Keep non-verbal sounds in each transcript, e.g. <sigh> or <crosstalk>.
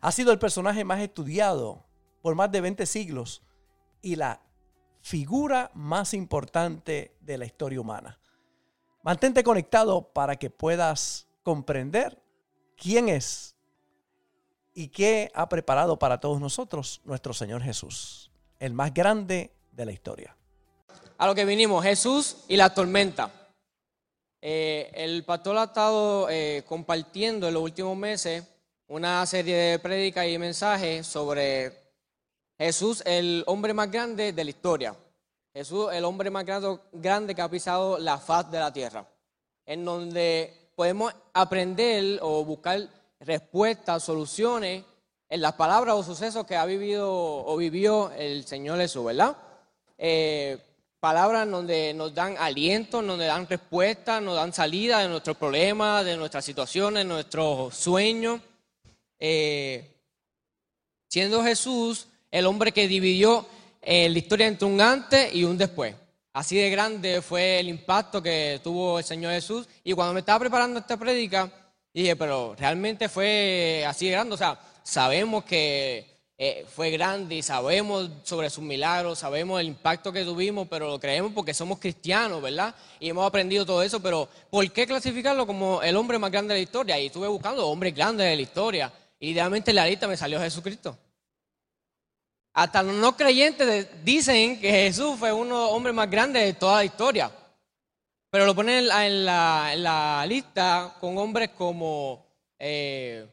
Ha sido el personaje más estudiado por más de 20 siglos y la figura más importante de la historia humana. Mantente conectado para que puedas comprender quién es y qué ha preparado para todos nosotros nuestro Señor Jesús, el más grande de la historia. A lo que vinimos, Jesús y la tormenta. Eh, el pastor ha estado eh, compartiendo en los últimos meses una serie de prédicas y mensajes sobre Jesús, el hombre más grande de la historia. Jesús, el hombre más grande que ha pisado la faz de la tierra. En donde podemos aprender o buscar respuestas, soluciones en las palabras o sucesos que ha vivido o vivió el Señor Jesús, ¿verdad? Eh, palabras donde nos dan aliento, donde dan respuestas, nos dan salida de nuestros problemas, de nuestras situaciones, de nuestros sueños. Eh, siendo Jesús el hombre que dividió eh, la historia entre un antes y un después. Así de grande fue el impacto que tuvo el Señor Jesús. Y cuando me estaba preparando esta prédica, dije, pero realmente fue así de grande. O sea, sabemos que eh, fue grande y sabemos sobre sus milagros, sabemos el impacto que tuvimos, pero lo creemos porque somos cristianos, ¿verdad? Y hemos aprendido todo eso, pero ¿por qué clasificarlo como el hombre más grande de la historia? Y estuve buscando hombres grandes de la historia. Idealmente en la lista me salió Jesucristo. Hasta los no creyentes dicen que Jesús fue uno hombres más grandes de toda la historia. Pero lo ponen en la, lista con hombres como eh,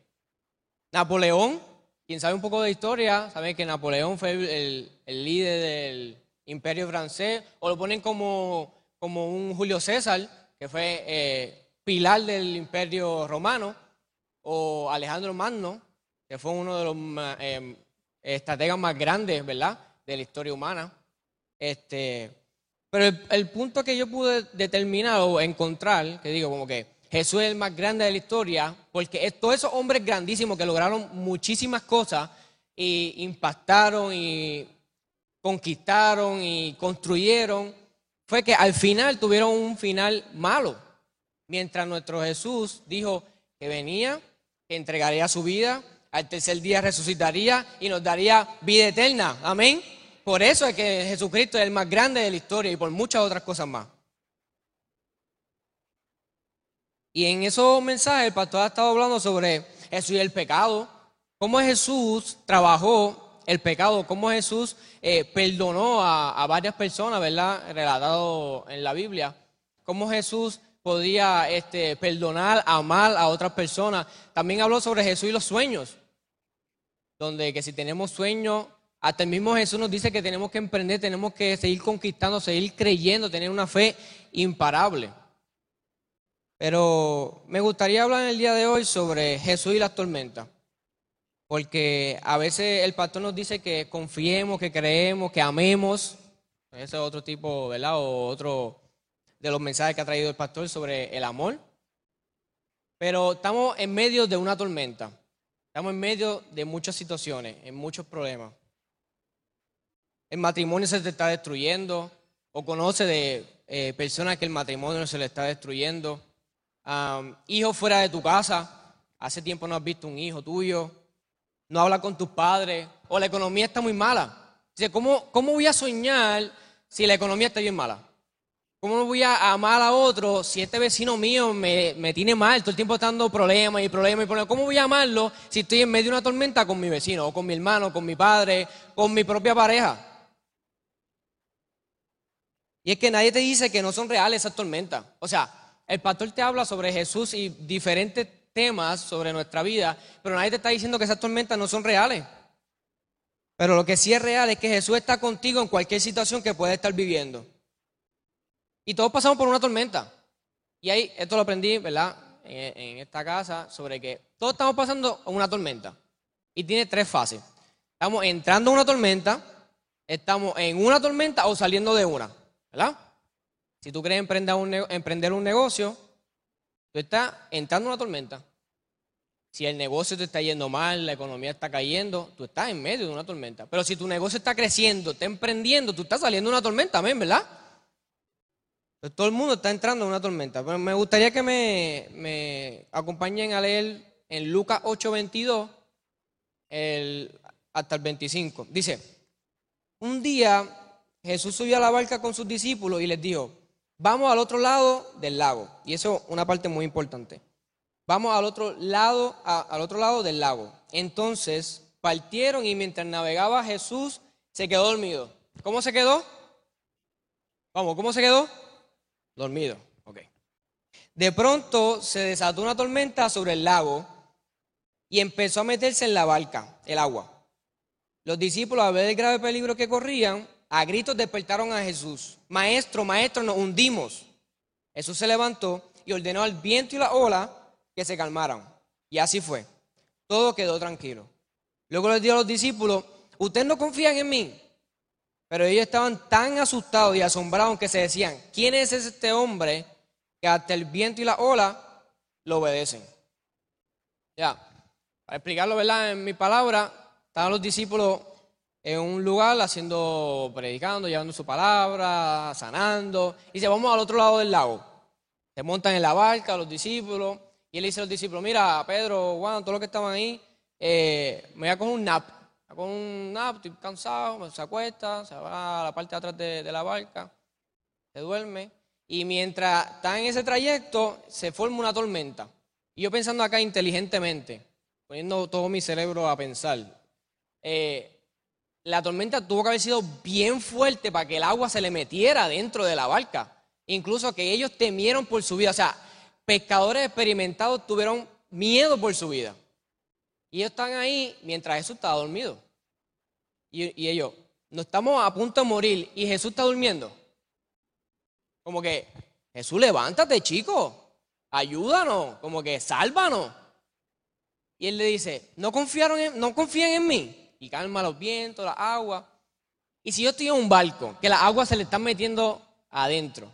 Napoleón. Quien sabe un poco de historia, sabe que Napoleón fue el, líder del imperio francés. O lo ponen como, como un Julio César, que fue eh, pilar del imperio romano o Alejandro Magno, que fue uno de los eh, estrategas más grandes, ¿verdad?, de la historia humana. Este, pero el, punto que yo pude determinar o encontrar, que digo como que Jesús es el más grande de la historia, porque todos esos hombres grandísimos que lograron muchísimas cosas y impactaron y conquistaron y construyeron, fue que al final tuvieron un final malo. Mientras nuestro Jesús dijo que venía entregaría su vida, al tercer día resucitaría y nos daría vida eterna. Amén. Por eso es que Jesucristo es el más grande de la historia y por muchas otras cosas más. Y en esos mensajes el pastor ha estado hablando sobre Jesús y el pecado, cómo Jesús trabajó el pecado, cómo Jesús eh, perdonó a, a, varias personas, ¿verdad? Relatado en la Biblia, cómo Jesús podía este, perdonar, amar a otras personas. También habló sobre Jesús y los sueños, donde que si tenemos sueños, hasta el mismo Jesús nos dice que tenemos que emprender, tenemos que seguir conquistando, seguir creyendo, tener una fe imparable. Pero me gustaría hablar en el día de hoy sobre Jesús y las tormentas. Porque a veces el pastor nos dice que confiemos, que creemos, que amemos. Ese es otro tipo, ¿verdad? O otro, de los mensajes que ha traído el pastor sobre el amor. Pero estamos en medio de una tormenta. Estamos en medio de muchas situaciones, en muchos problemas. El matrimonio se te está destruyendo, o conoce de eh, personas que el matrimonio se le está destruyendo. hijos fuera de tu casa, hace tiempo no has visto un hijo tuyo, no habla con tus padres, o la economía está muy mala. Dice, ¿cómo, ¿cómo voy a soñar si la economía está bien mala? ¿Cómo voy a amar a otro si este vecino mío me, tiene mal, todo el tiempo está dando problemas y problemas y problemas? ¿Cómo voy a amarlo si estoy en medio de una tormenta con mi vecino, o con mi hermano, con mi padre, con mi propia pareja? Y es que nadie te dice que no son reales esas tormentas. O sea, el pastor te habla sobre Jesús y diferentes temas sobre nuestra vida, pero nadie te está diciendo que esas tormentas no son reales. Pero lo que sí es real es que Jesús está contigo en cualquier situación que puedas estar viviendo. Y todos pasamos por una tormenta. Y ahí, esto lo aprendí, ¿verdad? En, esta casa, sobre que todos estamos pasando una tormenta. y tiene tres fases. Estamos entrando a una tormenta, estamos en una tormenta o saliendo de una, ¿verdad? Si tú quieres emprender un, emprender un negocio, tú estás entrando en una tormenta. Si el negocio te está yendo mal, la economía está cayendo, tú estás en medio de una tormenta. Pero si tu negocio está creciendo, está emprendiendo, tú estás saliendo de una tormenta, amén, ¿verdad? Todo el mundo está entrando en una tormenta. Pero me gustaría que me, me acompañen a leer en Lucas 8:22 el, hasta el 25. Dice, un día Jesús subió a la barca con sus discípulos y les dijo, vamos al otro lado del lago. Y eso es una parte muy importante. Vamos al otro lado, al otro lado del lago. Entonces partieron y mientras navegaba Jesús se quedó dormido. ¿Cómo se quedó? Vamos, ¿cómo se quedó? Dormido. Ok. De pronto se desató una tormenta sobre el lago y empezó a meterse en la barca, el agua. Los discípulos, al ver el grave peligro que corrían, a gritos despertaron a Jesús. Maestro, maestro, nos hundimos. Jesús se levantó y ordenó al viento y la ola que se calmaran. Y así fue. Todo quedó tranquilo. Luego les dijo a los discípulos, ustedes no confían en mí. Pero ellos estaban tan asustados y asombrados que se decían, ¿quién es este hombre que hasta el viento y la ola lo obedecen? Ya, para explicarlo, ¿verdad? En mi palabra, estaban los discípulos en un lugar haciendo, predicando, llevando su palabra, sanando, y se vamos al otro lado del lago. Se montan en la barca los discípulos, y él dice a los discípulos, mira, Pedro, Juan, todos los que estaban ahí, eh, me voy a coger un nap. Con un nap, estoy cansado, se acuesta, se va a la parte de atrás de, de la barca, se duerme. Y mientras está en ese trayecto, se forma una tormenta. Y yo pensando acá inteligentemente, poniendo todo mi cerebro a pensar, eh, la tormenta tuvo que haber sido bien fuerte para que el agua se le metiera dentro de la barca. Incluso que ellos temieron por su vida. O sea, pescadores experimentados tuvieron miedo por su vida. Y ellos están ahí mientras Jesús estaba dormido. Y, ellos, no estamos a punto de morir y Jesús está durmiendo. Como que, Jesús, levántate, chico. Ayúdanos. Como que, sálvanos. Y él le dice, no confiaron en, no confían en mí. Y calma los vientos, la agua. Y si yo estoy en un barco, que las aguas se le están metiendo adentro,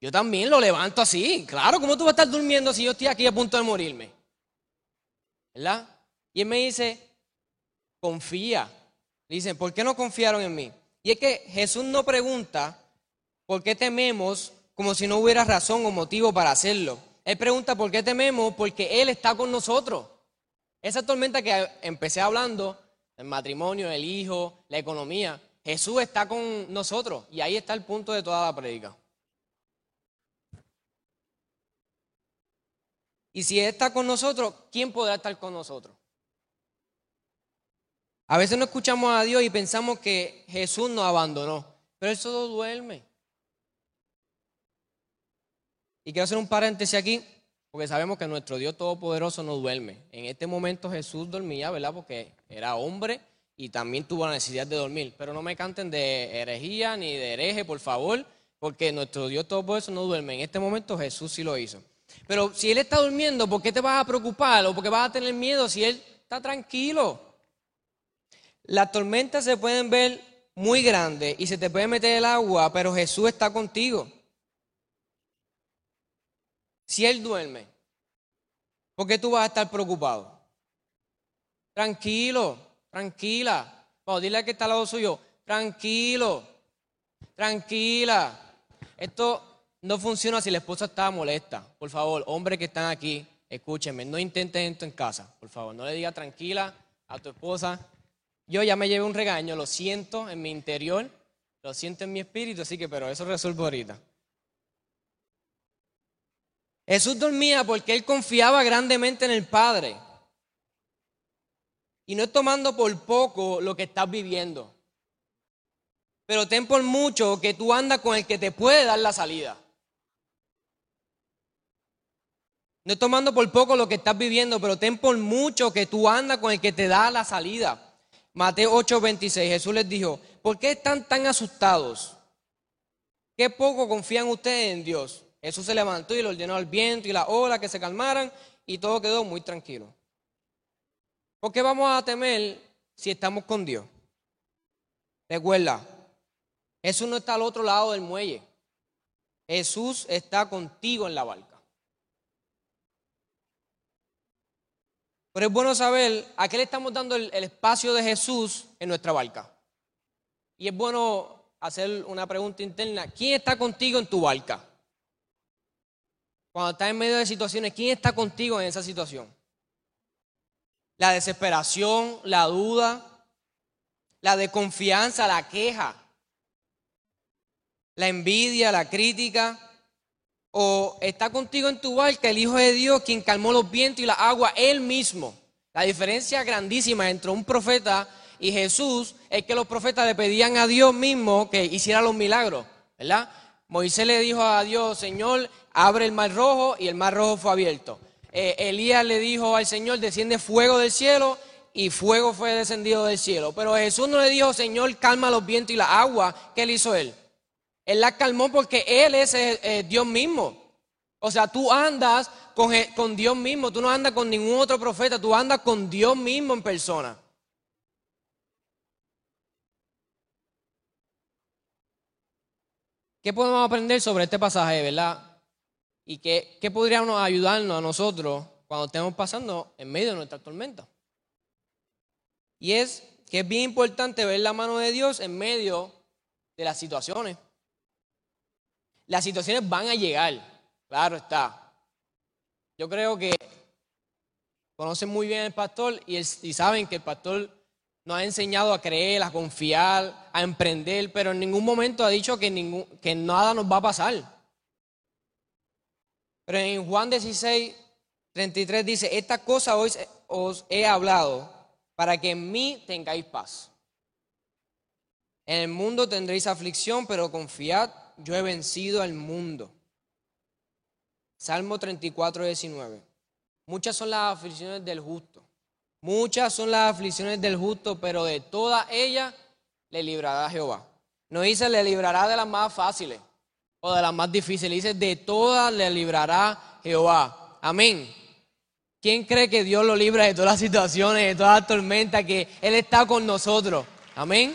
yo también lo levanto así. Claro, ¿cómo tú vas a estar durmiendo si yo estoy aquí a punto de morirme? ¿Verdad? Y él me dice, confía. dicen, ¿por qué no confiaron en mí? Y es que Jesús no pregunta por qué tememos como si no hubiera razón o motivo para hacerlo. Él pregunta por qué tememos porque Él está con nosotros. Esa tormenta que empecé hablando, el matrimonio, el hijo, la economía, Jesús está con nosotros y ahí está el punto de toda la predica. Y si Él está con nosotros, ¿quién podrá estar con nosotros? A veces no escuchamos a Dios y pensamos que Jesús nos abandonó, pero Él solo duerme. Y quiero hacer un paréntesis aquí, porque sabemos que nuestro Dios Todopoderoso no duerme. En este momento Jesús dormía, ¿verdad? Porque era hombre y también tuvo la necesidad de dormir. Pero no me canten de herejía ni de hereje, por favor, porque nuestro Dios Todopoderoso no duerme. En este momento Jesús sí lo hizo. Pero si Él está durmiendo, ¿por qué te vas a preocupar o por qué vas a tener miedo si Él está tranquilo? Las tormentas se pueden ver muy grandes y se te puede meter el agua, pero Jesús está contigo. Si Él duerme, ¿por qué tú vas a estar preocupado? Tranquilo, tranquila. Vamos, dile a que está al lado suyo, tranquilo, tranquila. Esto no funciona si la esposa está molesta. Por favor, hombres que están aquí, escúchenme, no intenten esto en casa, por favor. No le diga tranquila a tu esposa. Yo ya me llevé un regaño, lo siento en mi interior, lo siento en mi espíritu, así que, pero eso resuelvo ahorita. Jesús dormía porque él confiaba grandemente en el Padre. Y no es tomando por poco lo que estás viviendo. Pero ten por mucho que tú andas con el que te puede dar la salida. No es tomando por poco lo que estás viviendo, pero ten por mucho que tú andas con el que te da la salida. Mateo 8:26, Jesús les dijo, ¿por qué están tan asustados? ¿Qué poco confían ustedes en Dios? Jesús se levantó y le ordenó al viento y la ola que se calmaran y todo quedó muy tranquilo. ¿Por qué vamos a temer si estamos con Dios? Recuerda, Jesús no está al otro lado del muelle. Jesús está contigo en la barca. Pero es bueno saber a qué le estamos dando el, espacio de Jesús en nuestra barca. Y es bueno hacer una pregunta interna. ¿Quién está contigo en tu barca? Cuando estás en medio de situaciones, ¿quién está contigo en esa situación? La desesperación, la duda, la desconfianza, la queja, la envidia, la crítica. O está contigo en tu barca el Hijo de Dios, quien calmó los vientos y la agua, él mismo. La diferencia grandísima entre un profeta y Jesús es que los profetas le pedían a Dios mismo que hiciera los milagros, ¿verdad? Moisés le dijo a Dios, Señor, abre el mar rojo y el mar rojo fue abierto. Eh, Elías le dijo al Señor, desciende fuego del cielo y fuego fue descendido del cielo. Pero Jesús no le dijo, Señor, calma los vientos y la agua. ¿Qué le hizo él? Él la calmó porque Él es eh, eh, Dios mismo. O sea, tú andas con, con Dios mismo, tú no andas con ningún otro profeta, tú andas con Dios mismo en persona. ¿Qué podemos aprender sobre este pasaje, verdad? ¿Y qué, qué podríamos ayudarnos a nosotros cuando estemos pasando en medio de nuestra tormenta? Y es que es bien importante ver la mano de Dios en medio de las situaciones. Las situaciones van a llegar, claro está. Yo creo que conocen muy bien al pastor y, saben que el pastor nos ha enseñado a creer, a confiar, a emprender, pero en ningún momento ha dicho que, que nada nos va a pasar. Pero en Juan 16, 33 dice, esta cosa hoy os he hablado para que en mí tengáis paz. En el mundo tendréis aflicción, pero confiad, yo he vencido al mundo. Salmo 34, 19. Muchas son las aflicciones del justo Muchas son las aflicciones del justo, pero de todas ellas le librará Jehová. No dice le librará de las más fáciles o de las más difíciles, dice de todas le librará Jehová. Amén. ¿Quién cree que Dios lo libra de todas las situaciones, de todas las tormentas, que Él está con nosotros? Amén.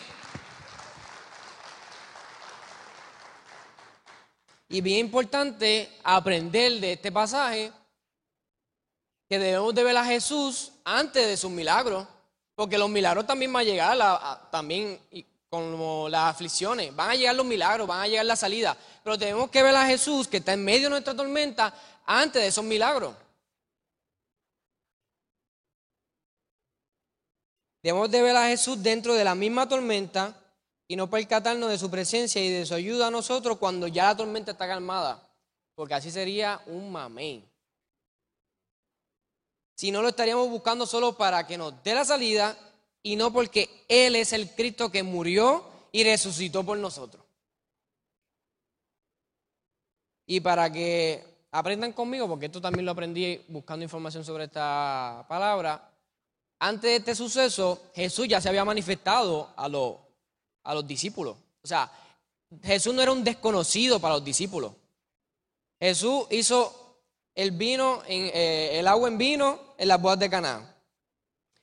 Y bien importante aprender de este pasaje que debemos de ver a Jesús antes de sus milagros, porque los milagros también van a llegar, también como las aflicciones, van a llegar los milagros, van a llegar la salida, pero tenemos que ver a Jesús que está en medio de nuestra tormenta antes de esos milagros. Debemos de ver a Jesús dentro de la misma tormenta y no percatarnos de su presencia y de su ayuda a nosotros cuando ya la tormenta está calmada, porque así sería un mamey si no lo estaríamos buscando solo para que nos dé la salida y no porque Él es el Cristo que murió y resucitó por nosotros. Y para que aprendan conmigo, porque esto también lo aprendí buscando información sobre esta palabra, antes de este suceso Jesús ya se había manifestado a, los, a los discípulos. O sea, Jesús no era un desconocido para los discípulos. Jesús hizo el vino, eh, el agua en vino en las bodas de Canaán.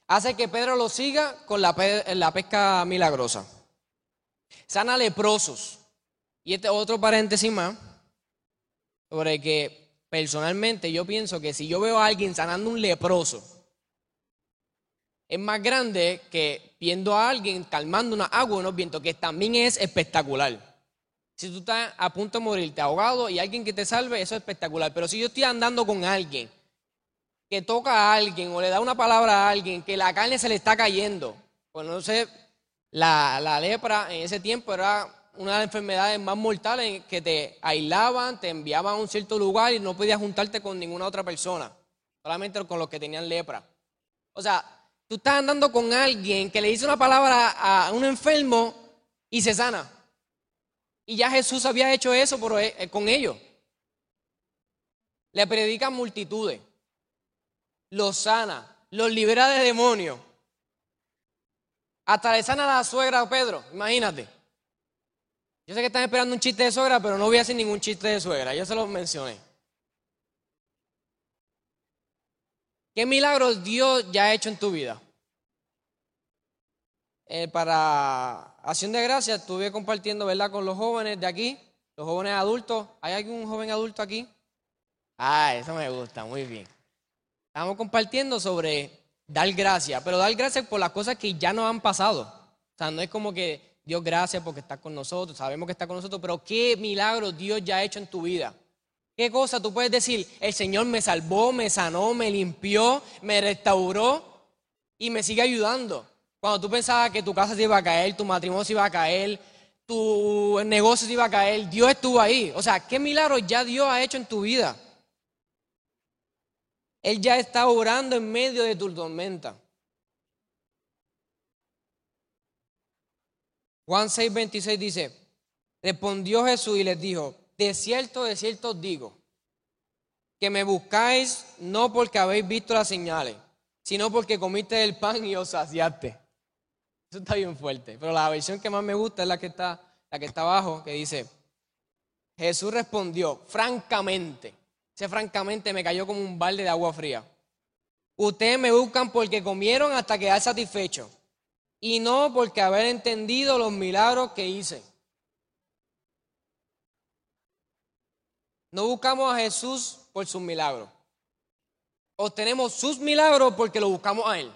Hace que Pedro lo siga con la, la pesca milagrosa. Sana leprosos. Y este otro paréntesis más, sobre que personalmente yo pienso que si yo veo a alguien sanando un leproso, es más grande que viendo a alguien calmando una agua en unos vientos, que también es espectacular. Si tú estás a punto de morirte ahogado y alguien que te salve, eso es espectacular. Pero si yo estoy andando con alguien que toca a alguien o le da una palabra a alguien que la carne se le está cayendo, pues no sé, la, la lepra en ese tiempo era una de las enfermedades más mortales que te aislaban, te enviaban a un cierto lugar y no podías juntarte con ninguna otra persona, solamente con los que tenían lepra. O sea, tú estás andando con alguien que le dice una palabra a un enfermo y se sana. Y ya Jesús había hecho eso eh, eh, con ellos. Le predican multitudes. Los sana. Los libera de demonios. Hasta le sana a la suegra Pedro. Imagínate. Yo sé que están esperando un chiste de suegra, pero no voy a hacer ningún chiste de suegra. Yo se lo mencioné. ¿Qué milagros Dios ya ha hecho en tu vida? eh, para Acción de Gracias estuve compartiendo, ¿verdad?, con los jóvenes de aquí, los jóvenes adultos. ¿Hay algún joven adulto aquí? Ah, eso me gusta, muy bien. Estamos compartiendo sobre dar gracias, pero dar gracias por las cosas que ya nos han pasado. O sea, no es como que Dios gracias porque está con nosotros, sabemos que está con nosotros, pero qué milagro Dios ya ha hecho en tu vida. ¿Qué cosa tú puedes decir? El Señor me salvó, me sanó, me limpió, me restauró y me sigue ayudando. Cuando tú pensabas que tu casa se iba a caer, tu matrimonio se iba a caer, tu negocio se iba a caer, Dios estuvo ahí. O sea, ¿qué milagro ya Dios ha hecho en tu vida? Él ya está orando en medio de tu tormenta. Juan 6:26 dice, respondió Jesús y les dijo, de cierto, de cierto os digo, que me buscáis no porque habéis visto las señales, sino porque comiste el pan y os saciaste. Eso está bien fuerte, pero la versión que más me gusta es la que está, la que está abajo, que dice, Jesús respondió, francamente, ese francamente me cayó como un balde de agua fría. Ustedes me buscan porque comieron hasta quedar satisfechos y no porque haber entendido los milagros que hice. No buscamos a Jesús por sus milagros. Obtenemos sus milagros porque lo buscamos a Él.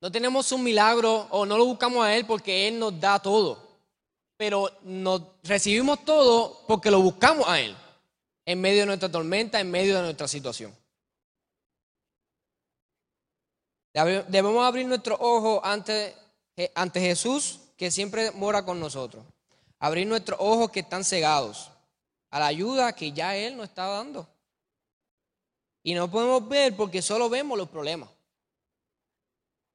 No tenemos sus milagros o no lo buscamos a Él porque Él nos da todo. Pero nos recibimos todo porque lo buscamos a Él. En medio de nuestra tormenta, en medio de nuestra situación. Debemos abrir nuestro ojo ante, ante Jesús que siempre mora con nosotros. Abrir nuestros ojos que están cegados a la ayuda que ya Él nos está dando. Y no podemos ver porque solo vemos los problemas.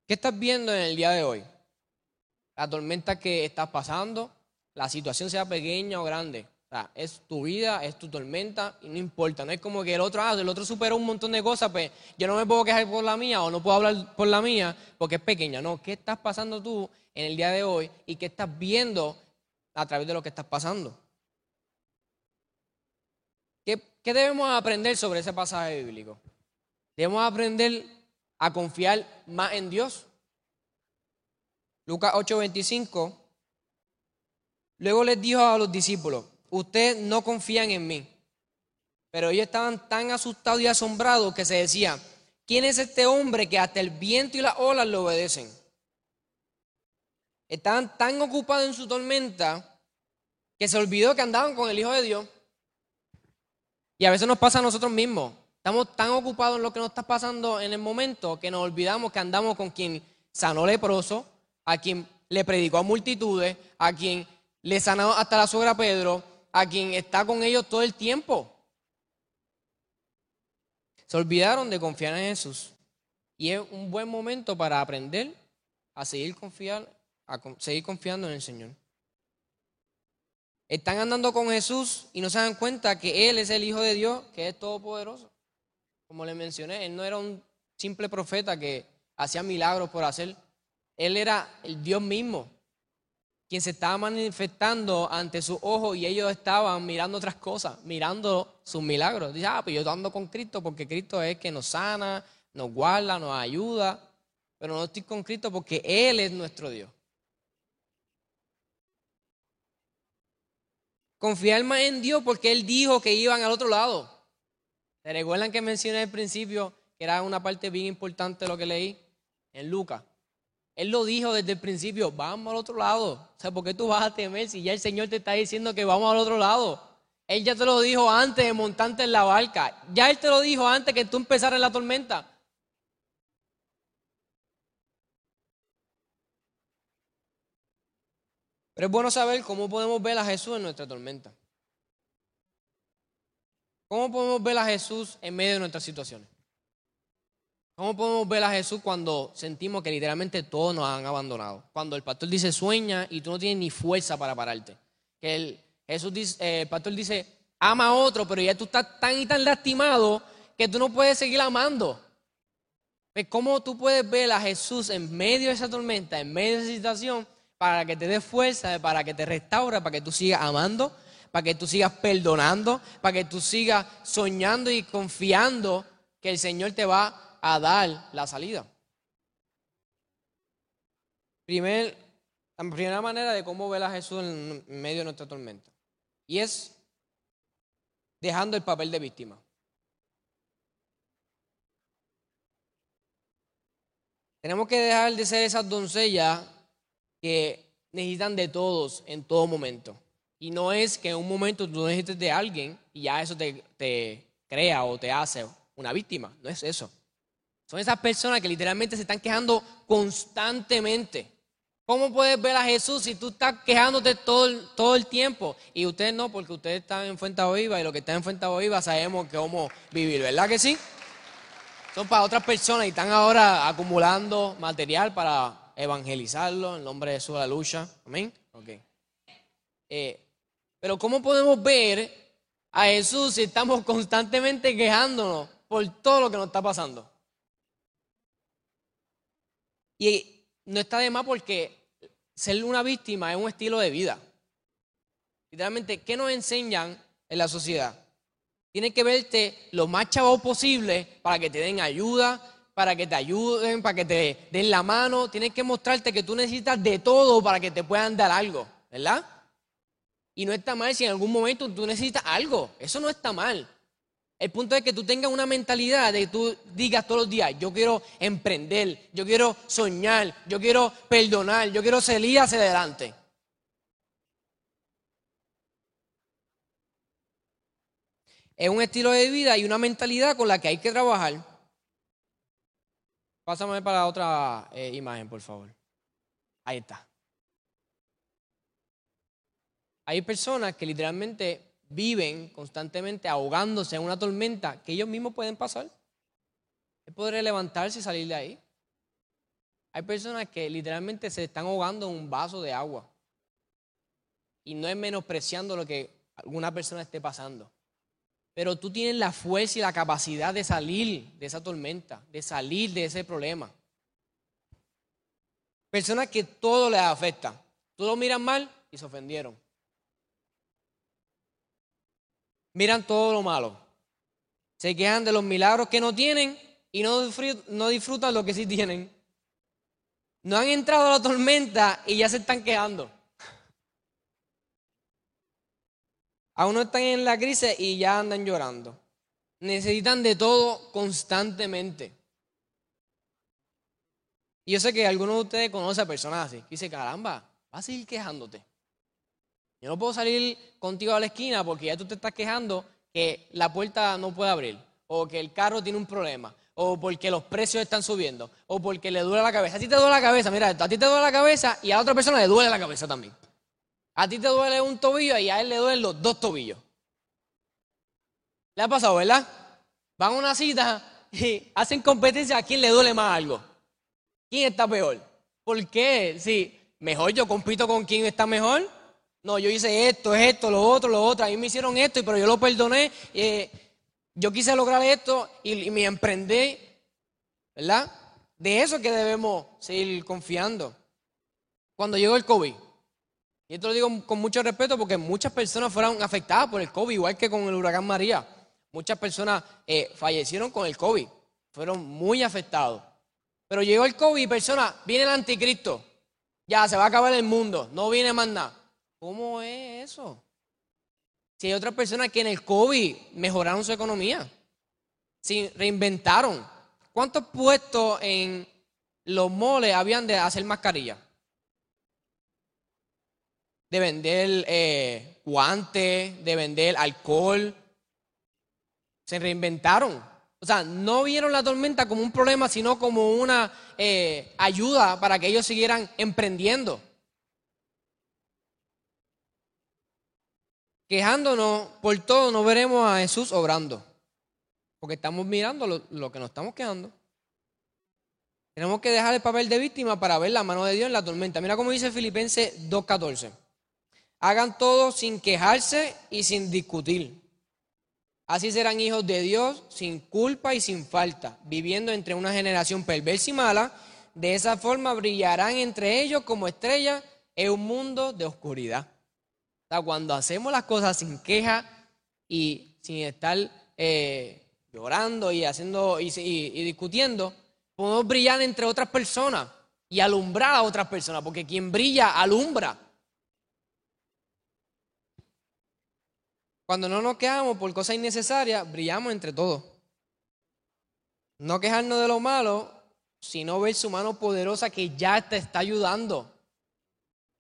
¿Qué estás viendo en el día de hoy? La tormenta que estás pasando, la situación sea pequeña o grande es tu vida, es tu tormenta y no importa. No es como que el otro, ah, el otro superó un montón de cosas, pues yo no me puedo quejar por la mía o no puedo hablar por la mía porque es pequeña. No, ¿qué estás pasando tú en el día de hoy y qué estás viendo a través de lo que estás pasando? ¿Qué, debemos aprender sobre ese pasaje bíblico? Debemos aprender a confiar más en Dios. Lucas 8:25. Luego les dijo a los discípulos, ustedes no confían en mí. Pero ellos estaban tan asustados y asombrados que se decían, ¿quién es este hombre que hasta el viento y las olas le obedecen? Estaban tan ocupados en su tormenta que se olvidó que andaban con el Hijo de Dios. Y a veces nos pasa a nosotros mismos. Estamos tan ocupados en lo que nos está pasando en el momento que nos olvidamos que andamos con quien sanó leproso, a quien le predicó a multitudes, a quien le sanó hasta la suegra Pedro, a quien está con ellos todo el tiempo. Se olvidaron de confiar en Jesús. Y es un buen momento para aprender a seguir, confiar, a seguir confiando en el Señor. Están andando con Jesús y no se dan cuenta que Él es el Hijo de Dios, que es todopoderoso. Como les mencioné, Él no era un simple profeta que hacía milagros por hacer. Él era el Dios mismo quien se estaba manifestando ante sus ojos y ellos estaban mirando otras cosas, mirando sus milagros. Dice, ah, pues yo ando con Cristo porque Cristo es el que nos sana, nos guarda, nos ayuda, pero no estoy con Cristo porque Él es nuestro Dios. Confiar más en Dios porque Él dijo que iban al otro lado. ¿Se recuerdan que mencioné al principio que era una parte bien importante de lo que leí en Lucas? Él lo dijo desde el principio, vamos al otro lado. O sea, ¿por qué tú vas a temer si ya el Señor te está diciendo que vamos al otro lado? Él ya te lo dijo antes de montarte en la barca. Ya Él te lo dijo antes que tú empezaras la tormenta. Pero es bueno saber cómo podemos ver a Jesús en nuestra tormenta. ¿Cómo podemos ver a Jesús en medio de nuestras situaciones? ¿Cómo podemos ver a Jesús cuando sentimos que literalmente todos nos han abandonado? Cuando el pastor dice sueña y tú no tienes ni fuerza para pararte. Que el, Jesús dice, eh, el pastor dice ama a otro, pero ya tú estás tan y tan lastimado que tú no puedes seguir amando. Pues, ¿Cómo tú puedes ver a Jesús en medio de esa tormenta, en medio de esa situación, para que te dé fuerza, para que te restaure, para que tú sigas amando, para que tú sigas perdonando, para que tú sigas soñando y confiando que el Señor te va a dar la salida. Primer, la primera manera de cómo ver a Jesús en medio de nuestra tormenta. Y es dejando el papel de víctima. Tenemos que dejar de ser esas doncellas que necesitan de todos en todo momento. Y no es que en un momento tú necesites de alguien y ya eso te, te crea o te hace una víctima. No es eso. Son esas personas que literalmente se están quejando constantemente. ¿Cómo puedes ver a Jesús si tú estás quejándote todo, el, todo el tiempo? Y ustedes no, porque ustedes están en Fuente Viva y lo que están en Fuente Viva sabemos cómo vivir, ¿verdad que sí? Son para otras personas y están ahora acumulando material para evangelizarlo en nombre de Jesús la lucha. Amén. Okay. Eh, pero ¿cómo podemos ver a Jesús si estamos constantemente quejándonos por todo lo que nos está pasando? Y no está de más porque ser una víctima es un estilo de vida. Literalmente, ¿qué nos enseñan en la sociedad? Tienes que verte lo más chavo posible para que te den ayuda, para que te ayuden, para que te den la mano. Tienes que mostrarte que tú necesitas de todo para que te puedan dar algo, ¿verdad? Y no está mal si en algún momento tú necesitas algo. Eso no está mal. El punto es que tú tengas una mentalidad de que tú digas todos los días, yo quiero emprender, yo quiero soñar, yo quiero perdonar, yo quiero salir hacia adelante. Es un estilo de vida y una mentalidad con la que hay que trabajar. Pásame para otra eh, imagen, por favor. Ahí está. Hay personas que literalmente viven constantemente ahogándose en una tormenta que ellos mismos pueden pasar. Es poder levantarse y salir de ahí. Hay personas que literalmente se están ahogando en un vaso de agua. Y no es menospreciando lo que alguna persona esté pasando. Pero tú tienes la fuerza y la capacidad de salir de esa tormenta, de salir de ese problema. Personas que todo les afecta. Tú lo miras mal y se ofendieron. miran todo lo malo. Se quejan de los milagros que no tienen y no disfrutan, lo que sí tienen. No han entrado a la tormenta y ya se están quejando. Aún no están en la crisis y ya andan llorando. Necesitan de todo constantemente. Y yo sé que algunos de ustedes conocen a personas así. Que dice, caramba, vas a seguir quejándote. Yo no puedo salir contigo a la esquina porque ya tú te estás quejando que la puerta no puede abrir, o que el carro tiene un problema, o porque los precios están subiendo, o porque le duele la cabeza. A ti te duele la cabeza, mira, a ti te duele la cabeza y a la otra persona le duele la cabeza también. A ti te duele un tobillo y a él le duelen los dos tobillos. ¿Le ha pasado, verdad? Van a una cita y hacen competencia a quién le duele más algo. ¿Quién está peor? ¿Por qué? Si mejor yo compito con quién está mejor, no, yo hice esto, esto, lo otro, lo otro. A mí me hicieron esto, pero yo lo perdoné. Eh, yo quise lograr esto y, me emprendí. ¿Verdad? De eso que debemos seguir confiando. Cuando llegó el COVID, y esto lo digo con mucho respeto porque muchas personas fueron afectadas por el COVID, igual que con el huracán María. Muchas personas eh, fallecieron con el COVID, fueron muy afectados. Pero llegó el COVID y personas, viene el anticristo, ya se va a acabar el mundo, no viene más nada. ¿Cómo es eso? Si hay otras personas que en el COVID mejoraron su economía, se reinventaron. ¿Cuántos puestos en los moles habían de hacer mascarillas? De vender eh, guantes, de vender alcohol. Se reinventaron. O sea, no vieron la tormenta como un problema, sino como una eh, ayuda para que ellos siguieran emprendiendo. quejándonos por todo, no veremos a Jesús obrando. Porque estamos mirando lo, que nos estamos quejando. Tenemos que dejar el papel de víctima para ver la mano de Dios en la tormenta. Mira cómo dice Filipenses 2.14. Hagan todo sin quejarse y sin discutir. Así serán hijos de Dios sin culpa y sin falta, viviendo entre una generación perversa y mala. De esa forma brillarán entre ellos como estrellas en un mundo de oscuridad cuando hacemos las cosas sin queja y sin estar eh, llorando y haciendo y, discutiendo, podemos brillar entre otras personas. y alumbrar a otras personas, porque quien brilla, alumbra. Cuando no nos quejamos por cosas innecesarias, brillamos entre todos. No quejarnos de lo malo, sino ver su mano poderosa que ya te está ayudando.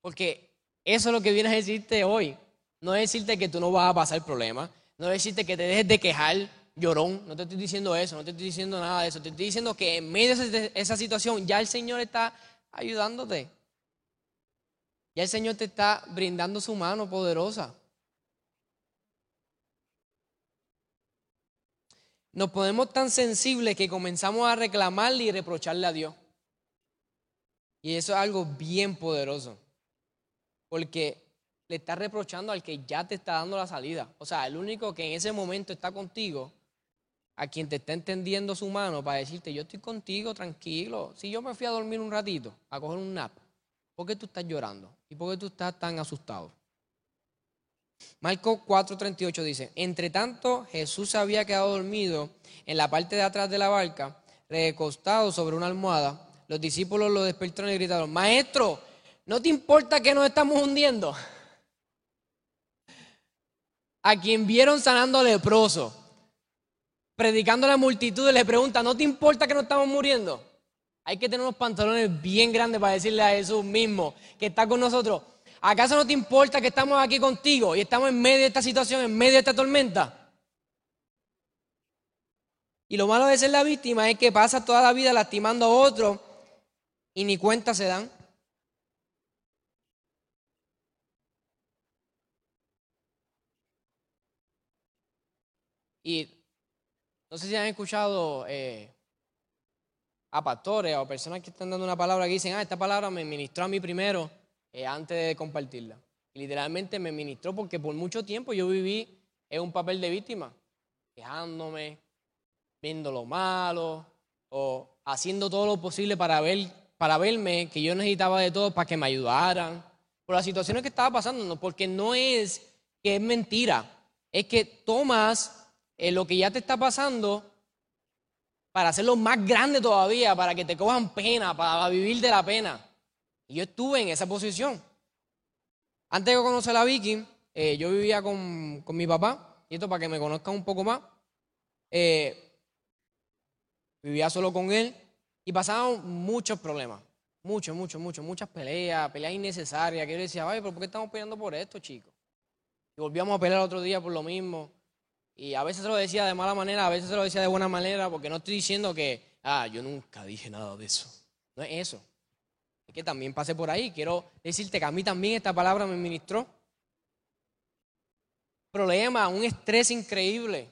Porque eso es lo que viene a decirte hoy. No es decirte que tú no vas a pasar problemas, no es decirte que te dejes de quejar, llorón, no te estoy diciendo eso, no te estoy diciendo nada de eso, te estoy diciendo que en medio de esa situación ya el Señor está ayudándote. Ya el Señor te está brindando su mano poderosa. Nos ponemos tan sensibles que comenzamos a reclamarle y reprocharle a Dios. Y eso es algo bien poderoso. Porque le estás reprochando al que ya te está dando la salida. O sea, el único que en ese momento está contigo, a quien te está entendiendo su mano para decirte, yo estoy contigo, tranquilo. Si yo me fui a dormir un ratito, a coger un nap, ¿por qué tú estás llorando? ¿Y por qué tú estás tan asustado? Marcos 4:38 dice, entre tanto Jesús se había quedado dormido en la parte de atrás de la barca, recostado sobre una almohada. Los discípulos lo despertaron y gritaron, Maestro, ¿no te importa que nos estamos hundiendo? <laughs> A quien vieron sanando leproso, predicando a la multitud, le pregunta, ¿no te importa que nos estamos muriendo? Hay que tener unos pantalones bien grandes para decirle a Jesús mismo que está con nosotros. ¿Acaso no te importa que estamos aquí contigo y estamos en medio de esta situación, en medio de esta tormenta? Y lo malo de ser la víctima es que pasa toda la vida lastimando a otro y ni cuenta se dan. Y no sé si han escuchado eh, a pastores o personas que están dando una palabra que dicen, ah, esta palabra me ministró a mí primero eh, antes de compartirla. Y literalmente me ministró porque por mucho tiempo yo viví en un papel de víctima, quejándome, viendo lo malo o haciendo todo lo posible para, ver, para verme que yo necesitaba de todo para que me ayudaran por las situaciones que estaba pasando, porque no es que es mentira, es que tomas eh, lo que ya te está pasando para hacerlo más grande todavía, para que te cojan pena, para vivir de la pena. Y yo estuve en esa posición. Antes de conocer a Vicky, eh, yo vivía con, mi papá, y esto para que me conozcan un poco más. Eh, vivía solo con él y pasaban muchos problemas. Muchos, muchos, muchos, muchas peleas, peleas innecesarias. Que yo decía, ay, pero ¿por qué estamos peleando por esto, chicos? Y volvíamos a pelear otro día por lo mismo. Y a veces se lo decía de mala manera, a veces se lo decía de buena manera, porque no estoy diciendo que, ah, yo nunca dije nada de eso. No es eso que también pasé por ahí. Quiero decirte que a mí también esta palabra me ministró. Problema, un estrés increíble.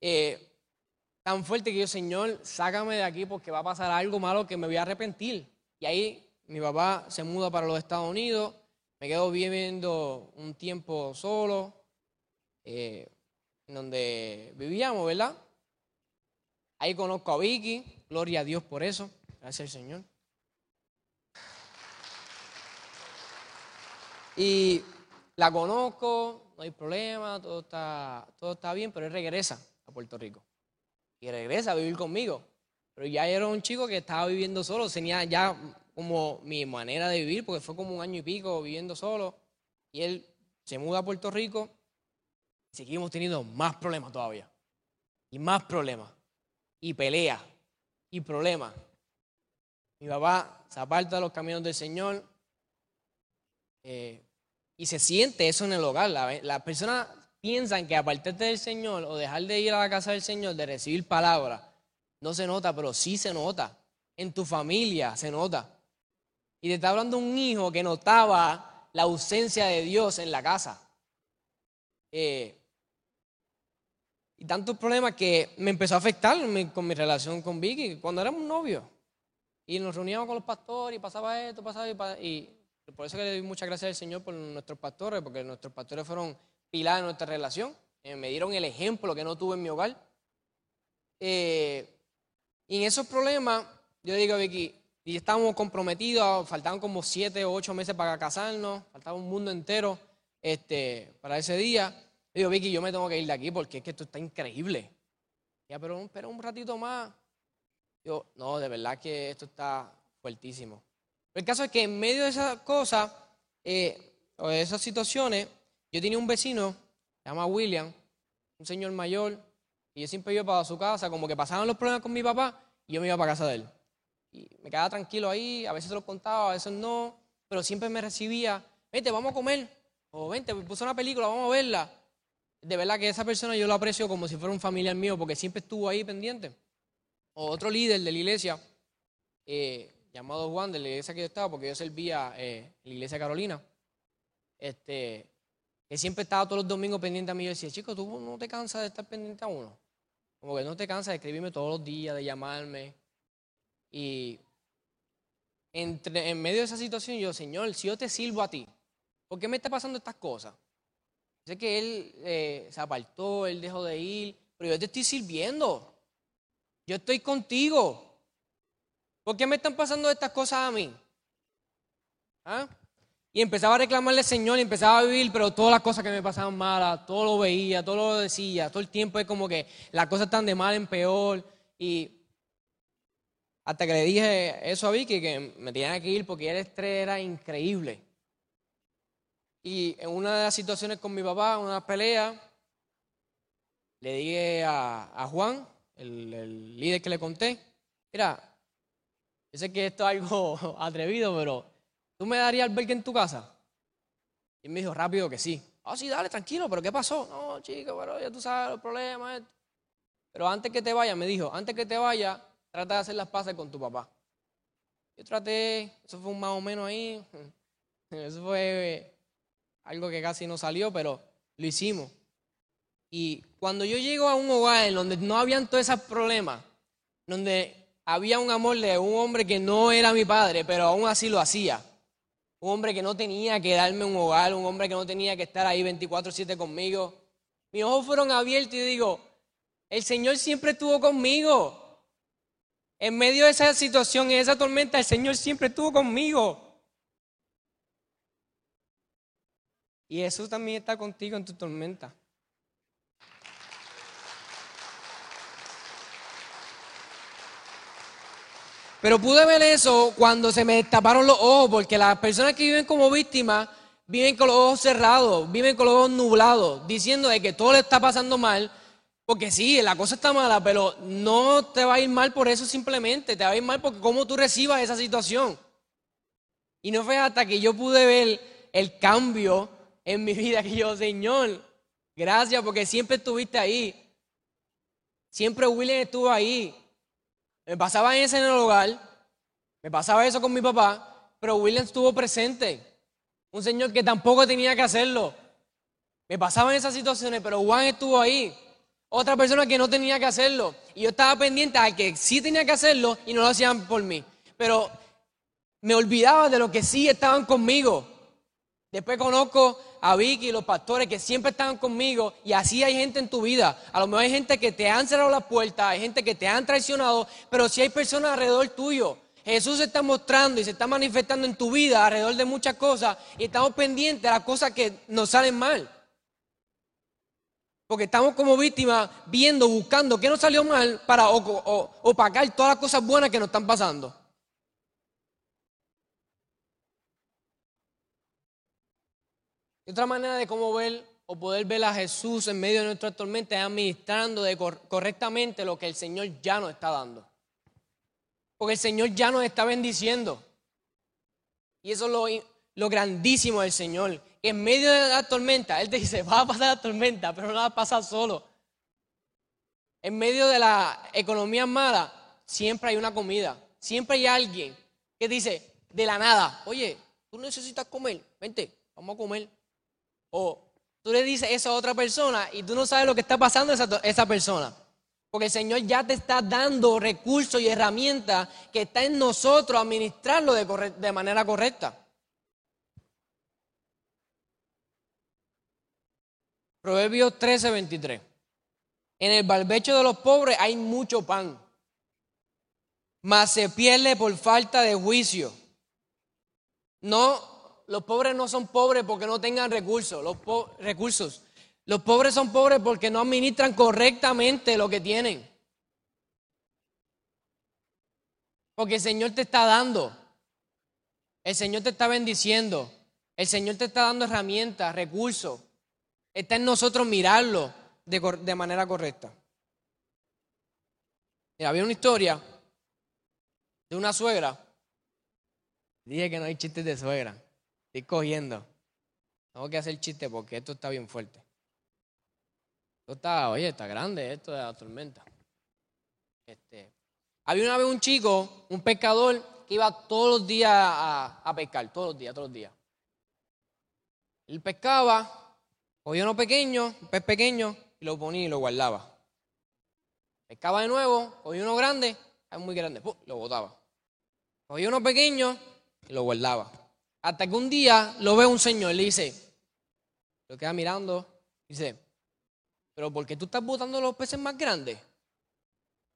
Eh, tan fuerte que yo, Señor, sácame de aquí porque va a pasar algo malo que me voy a arrepentir. Y ahí mi papá se muda para los Estados Unidos, me quedo viviendo un tiempo solo, eh, en donde vivíamos, ¿verdad? Ahí conozco a Vicky, gloria a Dios por eso, gracias al Señor. Y la conozco, no hay problema, todo está, todo está bien, pero él regresa a Puerto Rico. Y regresa a vivir conmigo. Pero ya era un chico que estaba viviendo solo, tenía ya como mi manera de vivir, porque fue como un año y pico viviendo solo. Y él se muda a Puerto Rico y seguimos teniendo más problemas todavía. Y más problemas. Y peleas. Y problemas. Mi papá se aparta de los caminos del Señor, eh, y se siente eso en el hogar. Las la personas piensan que apartarte del Señor o dejar de ir a la casa del Señor, de recibir palabra, no se nota, pero sí se nota. En tu familia se nota. Y te está hablando un hijo que notaba la ausencia de Dios en la casa. Eh, y tantos problemas que me empezó a afectar con mi relación con Vicky cuando éramos novios. Y nos reuníamos con los pastores y pasaba esto, pasaba y por eso que le doy muchas gracias al Señor por nuestros pastores, porque nuestros pastores fueron pilares de nuestra relación. Eh, me dieron el ejemplo que no tuve en mi hogar. Eh, y en esos problemas, yo digo, Vicky, y estábamos comprometidos, faltaban como siete o ocho meses para casarnos, faltaba un mundo entero este, para ese día. Yo digo, Vicky, yo me tengo que ir de aquí porque es que esto está increíble. Ya, pero espera un ratito más. Yo, no, de verdad que esto está fuertísimo. El caso es que en medio de esas cosas, eh, o de esas situaciones, yo tenía un vecino, se llama William, un señor mayor, y yo siempre iba para su casa, como que pasaban los problemas con mi papá, y yo me iba para casa de él. Y me quedaba tranquilo ahí, a veces se lo contaba, a veces no, pero siempre me recibía, vente, vamos a comer, o vente, me puso una película, vamos a verla. De verdad que esa persona yo lo aprecio como si fuera un familiar mío, porque siempre estuvo ahí pendiente. O otro líder de la iglesia, eh, llamado Juan, de la iglesia que yo estaba, porque yo servía eh, en la iglesia Carolina, este, que siempre estaba todos los domingos pendiente a mí. Yo decía, chico, tú no te cansas de estar pendiente a uno. Como que no te cansas de escribirme todos los días, de llamarme. Y entre, en medio de esa situación, yo, Señor, si yo te sirvo a ti, ¿por qué me está pasando estas cosas? Sé que él eh, se apartó, él dejó de ir, pero yo te estoy sirviendo. Yo estoy contigo. ¿Por qué me están pasando estas cosas a mí? ¿Ah? Y empezaba a reclamarle al Señor y empezaba a vivir, pero todas las cosas que me pasaban malas, todo lo veía, todo lo decía, todo el tiempo es como que las cosas están de mal en peor. Y hasta que le dije eso a Vicky, que me tenía que ir porque el estrés era increíble. Y en una de las situaciones con mi papá, una pelea, le dije a, Juan, el, el líder que le conté, mira, yo sé que esto es algo <laughs> atrevido, pero ¿tú me darías albergue en tu casa? Y me dijo rápido que sí. Ah, sí, dale, tranquilo, pero ¿qué pasó? No, chico, pero ya tú sabes los problemas. Pero antes que te vaya, me dijo, antes que te vaya, trata de hacer las paces con tu papá. Yo traté, eso fue un más o menos ahí. <laughs> Eso fue algo que casi no salió, pero lo hicimos. Y cuando yo llego a un hogar en donde no habían todos esos problemas, donde había un amor de un hombre que no era mi padre, pero aún así lo hacía. Un hombre que no tenía que darme un hogar, un hombre que no tenía que estar ahí 24/7 conmigo. Mis ojos fueron abiertos y digo, el Señor siempre estuvo conmigo. En medio de esa situación, en esa tormenta, el Señor siempre estuvo conmigo. Y Jesús también está contigo en tu tormenta. Pero pude ver eso cuando se me taparon los ojos, porque las personas que viven como víctimas viven con los ojos cerrados, viven con los ojos nublados, diciendo de que todo le está pasando mal, porque sí, la cosa está mala, pero no te va a ir mal por eso simplemente, te va a ir mal porque cómo tú recibas esa situación. Y no fue hasta que yo pude ver el cambio en mi <laughs> vida que yo, Señor, gracias porque siempre estuviste ahí. Siempre William estuvo ahí. Me pasaba eso en el hogar, me pasaba eso con mi papá, pero William estuvo presente. Un señor que tampoco tenía que hacerlo. Me pasaban esas situaciones, pero Juan estuvo ahí. Otra persona que no tenía que hacerlo. Y yo estaba pendiente a que sí tenía que hacerlo y no lo hacían por mí. Pero me olvidaba de lo que sí estaban conmigo. Después conozco a Vicky y los pastores que siempre estaban conmigo y así hay gente en tu vida. A lo mejor hay gente que te han cerrado las puertas, hay gente que te han traicionado, pero si hay personas alrededor tuyo. Jesús se está mostrando y se está manifestando en tu vida alrededor de muchas cosas y estamos pendientes de las cosas que nos salen mal. Porque estamos como víctimas viendo, buscando qué nos salió mal para opacar todas las cosas buenas que nos están pasando. Y otra manera de cómo ver o poder ver a Jesús en medio de nuestra tormenta es administrando correctamente lo que el Señor ya nos está dando. Porque el Señor ya nos está bendiciendo. Y eso es lo, lo grandísimo del Señor. En medio de la tormenta, Él dice, va a pasar la tormenta, pero no va a pasar solo. En medio de la economía mala, siempre hay una comida. Siempre hay alguien que dice, de la nada, oye, tú necesitas comer, vente, vamos a comer. O tú le dices eso a otra persona y tú no sabes lo que está pasando a esa, esa persona. Porque el Señor ya te está dando recursos y herramientas que está en nosotros administrarlo de, de manera correcta. Proverbios 13, 23. En el barbecho de los pobres hay mucho pan, mas se pierde por falta de juicio. No los pobres no son pobres porque no tengan recursos. Los, recursos. los pobres son pobres porque no administran correctamente lo que tienen. Porque el Señor te está dando. El Señor te está bendiciendo. El Señor te está dando herramientas, recursos. Está en nosotros mirarlo de, manera correcta. había una historia de una suegra. Dije que no hay chistes de suegra. Estoy cogiendo. Tengo que hacer chiste porque esto está bien fuerte. Esto está, oye, está grande esto de la tormenta. Este, había una vez un chico, un pescador, que iba todos los días a, a pescar, todos los días, todos los días. Él pescaba, cogía uno pequeño, un pez pequeño, y lo ponía y lo guardaba. Pescaba de nuevo, cogía uno grande, muy grande, lo botaba. Cogía uno pequeño y lo guardaba. Hasta que un día lo ve un señor y le dice, lo queda mirando, dice, pero ¿por qué tú estás botando los peces más grandes?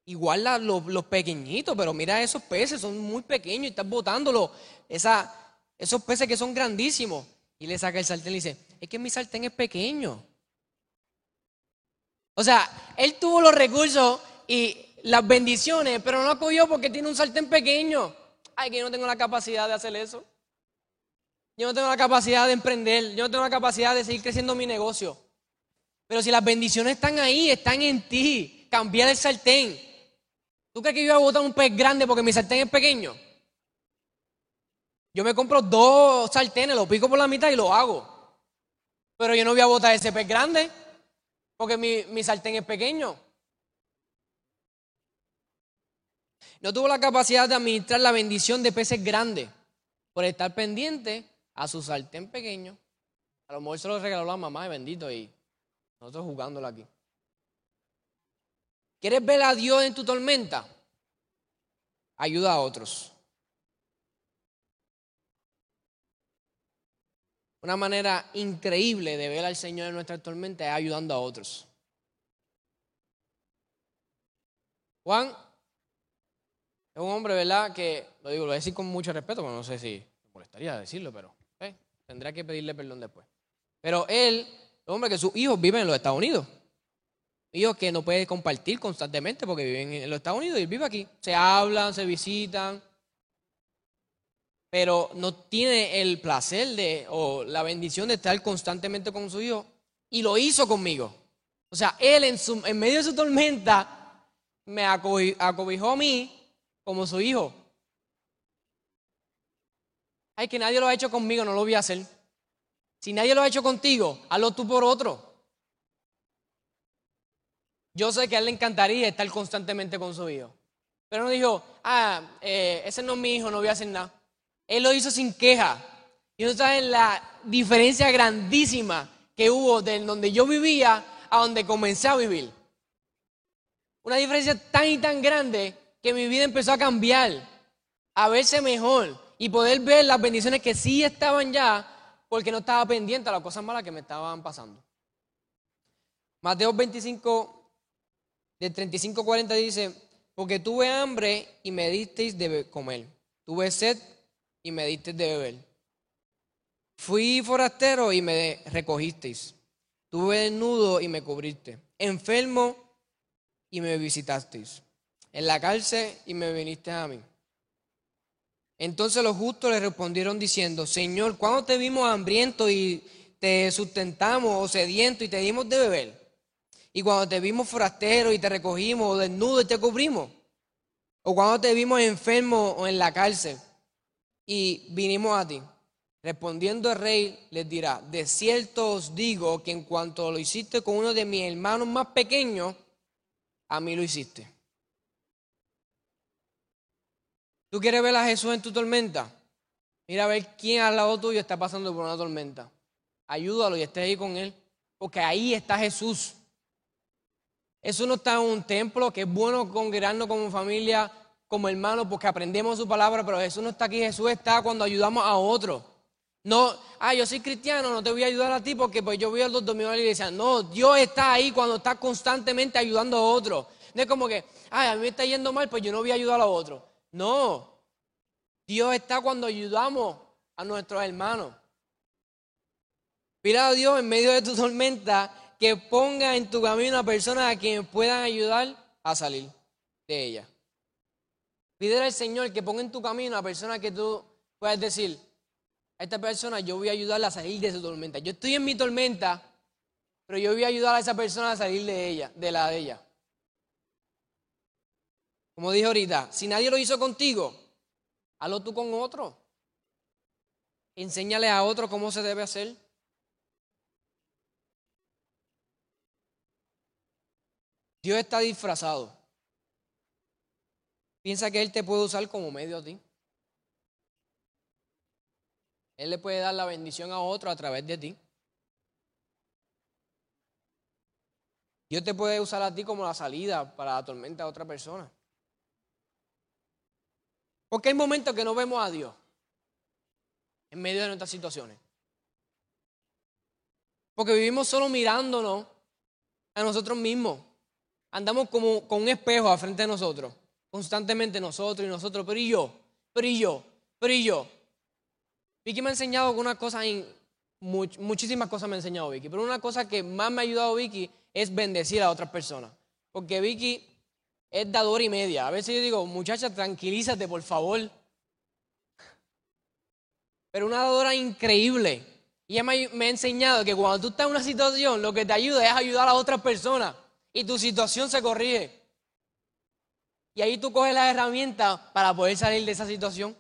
Igual los, pequeñitos, pero mira esos peces, son muy pequeños y estás botándolos. Esa, esos peces que son grandísimos. Y le saca el sartén y le dice, es que mi sartén es pequeño. O sea, él tuvo los recursos y las bendiciones, pero no cogió porque tiene un sartén pequeño. Ay, que yo no tengo la capacidad de hacer eso. Yo no tengo la capacidad de emprender. Yo no tengo la capacidad de seguir creciendo mi negocio. Pero si las bendiciones están ahí, están en ti, cambiar el sartén. ¿Tú crees que yo iba a botar un pez grande porque mi sartén es pequeño? Yo me compro dos sartenes, lo pico por la mitad y lo hago. Pero yo no voy a botar ese pez grande porque mi, mi sartén es pequeño. No tuvo la capacidad de administrar la bendición de peces grandes por estar pendiente a su sartén pequeño. A lo mejor se lo regaló la mamá de bendito y nosotros jugándolo aquí. ¿Quieres ver a Dios en tu tormenta? Ayuda a otros. Una manera increíble de ver al Señor en nuestra tormenta es ayudando a otros. Juan es un hombre, ¿verdad? Que lo digo, lo voy a decir con mucho respeto, pero no sé si me molestaría decirlo, pero tendrá que pedirle perdón después. Pero él, hombre que sus hijos viven en los Estados Unidos. Hijos que no puede compartir constantemente porque viven en los Estados Unidos y él vive aquí. Se hablan, se visitan, pero no tiene el placer de, o la bendición de estar constantemente con su hijo, y lo hizo conmigo. O sea, él en, su, en medio de su tormenta me acobijó a mí como su hijo. Ay, que nadie lo ha hecho conmigo, no lo voy a hacer. Si nadie lo ha hecho contigo, hazlo tú por otro. Yo sé que a él le encantaría estar constantemente con su hijo. Pero no dijo, ah, eh, ese no es mi hijo, no voy a hacer nada. Él lo hizo sin queja. Y no saben la diferencia grandísima que hubo de donde yo vivía a donde comencé a vivir. Una diferencia tan y tan grande que mi vida empezó a cambiar, a verse mejor y poder ver las bendiciones que sí estaban ya porque no estaba pendiente a las cosas malas que me estaban pasando. Mateo 25, de 35 40 dice, porque tuve hambre y me disteis de comer, tuve sed y me diste de beber. Fui forastero y me recogisteis. Tuve desnudo y me cubriste. Enfermo y me visitasteis. En la cárcel y me viniste a mí. Entonces los justos le respondieron diciendo, Señor, ¿cuándo te vimos hambriento y te sustentamos o sediento y te dimos de beber? Y cuando te vimos forastero y te recogimos o desnudo y te cubrimos. O cuando te vimos enfermo o en la cárcel y vinimos a ti. Respondiendo el rey les dirá, de cierto os digo que en cuanto lo hiciste con uno de mis hermanos más pequeños, a mí lo hiciste. ¿Tú quieres ver a Jesús en tu tormenta? Mira a ver quién al lado tuyo está pasando por una tormenta. Ayúdalo y esté ahí con él, porque ahí está Jesús. Eso no está en un templo, que es bueno congregarnos como familia, como hermanos porque aprendemos su palabra, pero Jesús no está aquí, Jesús está cuando ayudamos a otros. No, ah, yo soy cristiano, no te voy a ayudar a ti porque pues yo voy a los domingos a la iglesia. No, Dios está ahí cuando está constantemente ayudando a otros. No es como que, ay, a mí me está yendo mal, pues yo no voy a ayudar a otros. No, Dios está cuando ayudamos a nuestros hermanos. Pida a Dios en medio de tu tormenta que ponga en tu camino a personas a quien puedan ayudar a salir de ella. Pídele al Señor que ponga en tu camino a personas que tú puedes decir, a esta persona yo voy a ayudarla a salir de su tormenta. Yo estoy en mi tormenta, pero yo voy a ayudar a esa persona a salir de ella, de la de ella. Como dije ahorita, si nadie lo hizo contigo, hazlo tú con otro. Enséñale a otro cómo se debe hacer. Dios está disfrazado. Piensa que Él te puede usar como medio a ti. Él le puede dar la bendición a otro a través de ti. Dios te puede usar a ti como la salida para la tormenta a otra persona. Porque hay momentos que no vemos a Dios en medio de nuestras situaciones. Porque vivimos solo mirándonos a nosotros mismos. Andamos como con un espejo a frente de nosotros. Constantemente nosotros y nosotros. Pero y yo, pero y yo, pero y yo. Vicky me ha enseñado una cosa, muchísimas cosas me ha enseñado Vicky, pero una cosa que más me ha ayudado Vicky es bendecir a otras personas. Porque Vicky es dadora y media. A veces yo digo, muchacha, tranquilízate, por favor. Pero una dadora increíble. Y ella me, me ha enseñado que cuando tú estás en una situación, lo que te ayuda es ayudar a otras personas. Y tu situación se corrige. Y ahí tú coges las herramientas para poder salir de esa situación.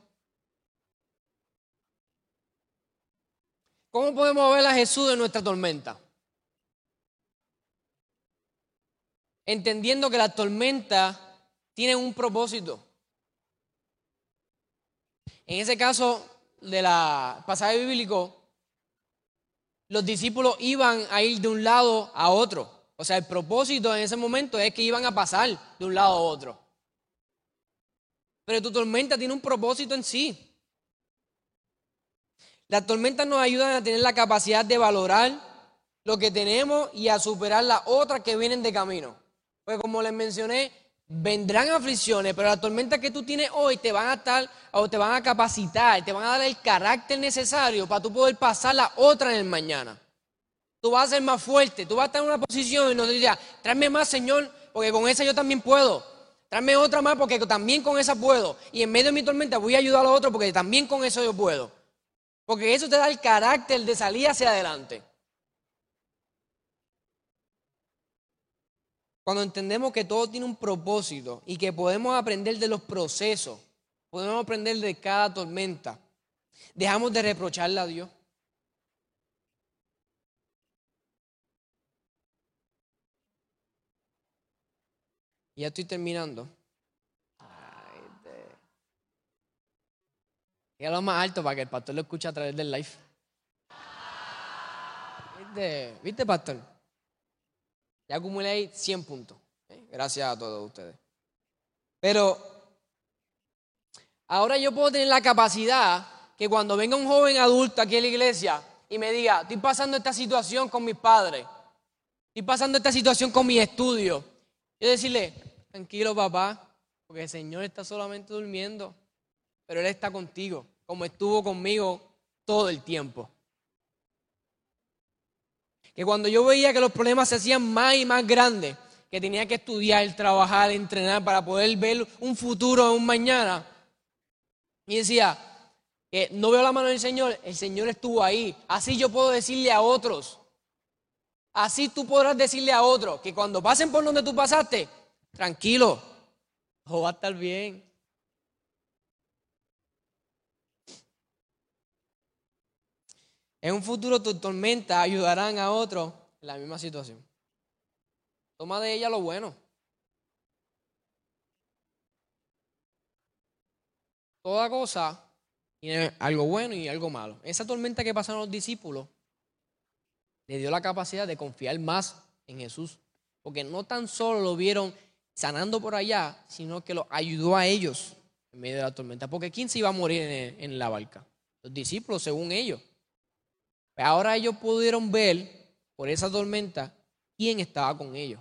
¿Cómo podemos ver a Jesús en nuestra tormenta? Entendiendo que la tormenta tiene un propósito. En ese caso de la pasaje bíblico, los discípulos iban a ir de un lado a otro. O sea, el propósito en ese momento es que iban a pasar de un lado a otro. Pero tu tormenta tiene un propósito en sí. Las tormentas nos ayudan a tener la capacidad de valorar lo que tenemos y a superar las otras que vienen de camino. Pues como les mencioné, vendrán aflicciones, pero las tormentas que tú tienes hoy te van a estar o te van a capacitar, te van a dar el carácter necesario para tú poder pasar la otra en el mañana. Tú vas a ser más fuerte, tú vas a estar en una posición y nos diría, tráeme más, Señor, porque con esa yo también puedo. Tráeme otra más porque también con esa puedo. Y en medio de mi tormenta voy a ayudar a los otros porque también con eso yo puedo. Porque eso te da el carácter de salir hacia adelante. Cuando entendemos que todo tiene un propósito y que podemos aprender de los procesos, podemos aprender de cada tormenta, dejamos de reprocharle a Dios. ya estoy terminando. lo más alto para que el pastor lo escuche a través del live. ¿Viste, ¿Viste pastor? Ya acumulé ahí 100 puntos. Gracias a todos ustedes. Pero ahora yo puedo tener la capacidad que cuando venga un joven adulto aquí en la iglesia y me diga, estoy pasando esta situación con mis padres, estoy pasando esta situación con mis estudios, yo decirle, tranquilo papá, porque el Señor está solamente durmiendo pero Él está contigo, como estuvo conmigo todo el tiempo. Que cuando yo veía que los problemas se hacían más y más grandes, que tenía que estudiar, trabajar, entrenar para poder ver un futuro, un mañana, y decía, que no veo la mano del Señor, el Señor estuvo ahí. Así yo puedo decirle a otros, así tú podrás decirle a otros, que cuando pasen por donde tú pasaste, tranquilo, todo va a estar bien. En un futuro tus tormentas ayudarán a otros en la misma situación. Toma de ella lo bueno. Toda cosa tiene algo bueno y algo malo. Esa tormenta que pasaron los discípulos le dio la capacidad de confiar más en Jesús. Porque no tan solo lo vieron sanando por allá, sino que lo ayudó a ellos en medio de la tormenta. Porque ¿quién se iba a morir en, la barca? Los discípulos, según ellos. Ahora ellos pudieron ver por esa tormenta quién estaba con ellos.